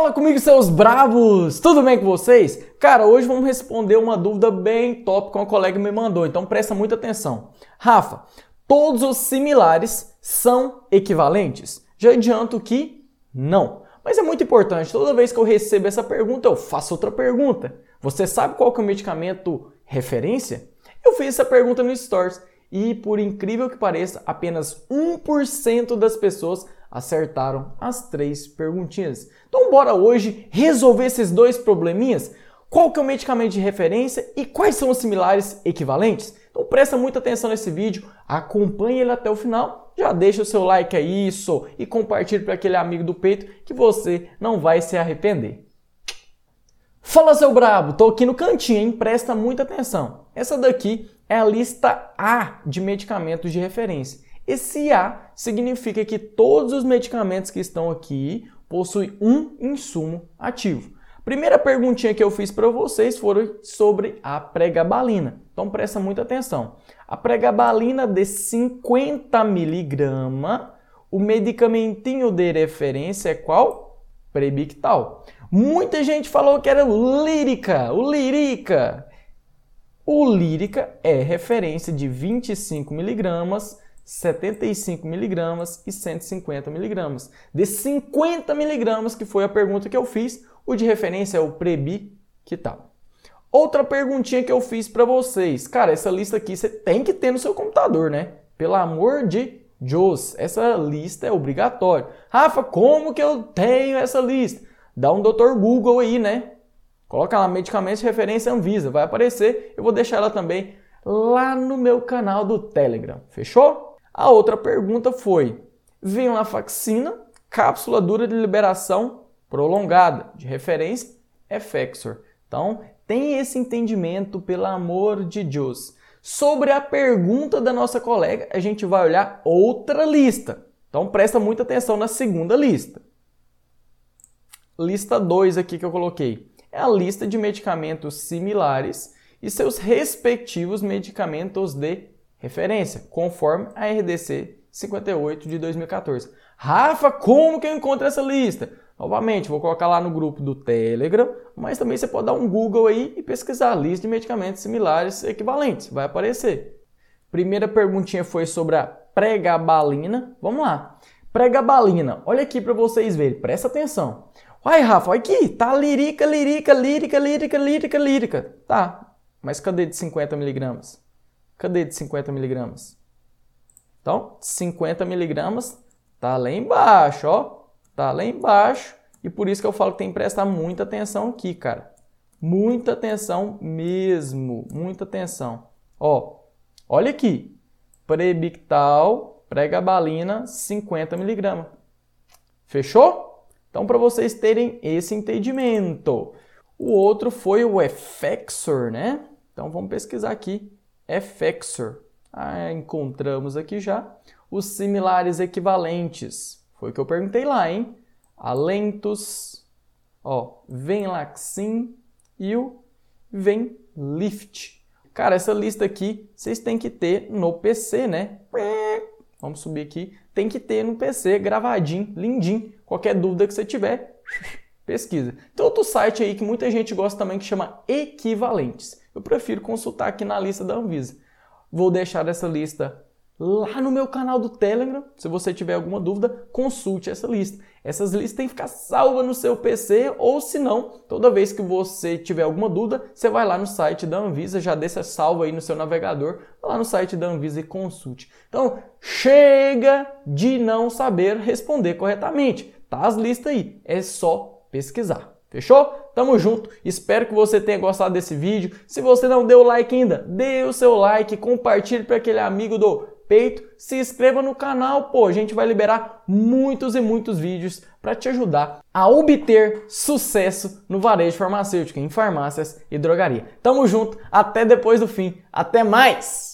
Fala comigo, seus bravos! Tudo bem com vocês? Cara, hoje vamos responder uma dúvida bem top que uma colega me mandou, então presta muita atenção. Rafa, todos os similares são equivalentes? Já adianto que não. Mas é muito importante, toda vez que eu recebo essa pergunta, eu faço outra pergunta. Você sabe qual é o medicamento referência? Eu fiz essa pergunta no Stories e, por incrível que pareça, apenas 1% das pessoas acertaram as três perguntinhas. Então bora hoje resolver esses dois probleminhas? Qual que é o medicamento de referência e quais são os similares equivalentes? Então presta muita atenção nesse vídeo, acompanhe ele até o final, já deixa o seu like aí isso, e compartilhe para aquele amigo do peito que você não vai se arrepender. Fala seu brabo, tô aqui no cantinho, hein? Presta muita atenção. Essa daqui é a lista A de medicamentos de referência. Esse A significa que todos os medicamentos que estão aqui possuem um insumo ativo. Primeira perguntinha que eu fiz para vocês foi sobre a pregabalina. Então presta muita atenção. A pregabalina de 50 miligramas, o medicamentinho de referência é qual? Prebictal. Muita gente falou que era o Lírica, o Lírica. O Lírica é referência de 25 miligramas 75 miligramas e 150 miligramas. De 50 miligramas, que foi a pergunta que eu fiz, o de referência é o Prebi, que tal? Outra perguntinha que eu fiz para vocês. Cara, essa lista aqui você tem que ter no seu computador, né? Pelo amor de Deus, essa lista é obrigatória. Rafa, como que eu tenho essa lista? Dá um doutor Google aí, né? Coloca lá medicamentos referência Anvisa, vai aparecer. Eu vou deixar ela também lá no meu canal do Telegram. Fechou? A outra pergunta foi: venlafaxina, cápsula dura de liberação prolongada, de referência Effexor. Então, tem esse entendimento, pelo amor de Deus. Sobre a pergunta da nossa colega, a gente vai olhar outra lista. Então, presta muita atenção na segunda lista. Lista 2 aqui que eu coloquei. É a lista de medicamentos similares e seus respectivos medicamentos de referência, conforme a RDC 58 de 2014. Rafa, como que eu encontro essa lista? Novamente, vou colocar lá no grupo do Telegram, mas também você pode dar um Google aí e pesquisar a lista de medicamentos similares equivalentes, vai aparecer. Primeira perguntinha foi sobre a pregabalina. Vamos lá. Pregabalina, olha aqui para vocês verem, presta atenção. Uai, Rafa, olha aqui, tá lírica, lírica, lírica, lírica, lírica, lírica. Tá, mas cadê de 50 miligramas? Cadê de 50 miligramas? Então, 50 miligramas tá lá embaixo, ó. Tá lá embaixo. E por isso que eu falo que tem que prestar muita atenção aqui, cara. Muita atenção mesmo. Muita atenção. Ó, olha aqui. Prebictal, pregabalina, 50 miligramas. Fechou? Então, para vocês terem esse entendimento. O outro foi o Effexor, né? Então, vamos pesquisar aqui Effexor. Ah, encontramos aqui já os similares equivalentes. Foi o que eu perguntei lá, hein? Alentos, ó, Venlaxin e o Venlift. Cara, essa lista aqui vocês têm que ter no PC, né? Vamos subir aqui. Tem que ter no PC, gravadinho, lindinho. Qualquer dúvida que você tiver, pesquisa. Tem outro site aí que muita gente gosta também que chama Equivalentes eu prefiro consultar aqui na lista da Anvisa. Vou deixar essa lista lá no meu canal do Telegram. Se você tiver alguma dúvida, consulte essa lista. Essas listas têm que ficar salvas no seu PC ou se não, toda vez que você tiver alguma dúvida, você vai lá no site da Anvisa, já deixa salvo aí no seu navegador, lá no site da Anvisa e consulte. Então, chega de não saber responder corretamente. Tá as listas aí, é só pesquisar. Fechou? Tamo junto. Espero que você tenha gostado desse vídeo. Se você não deu o like ainda, dê o seu like, compartilhe para aquele amigo do peito, se inscreva no canal, pô, a gente vai liberar muitos e muitos vídeos para te ajudar a obter sucesso no varejo farmacêutico, em farmácias e drogaria. Tamo junto, até depois do fim. Até mais.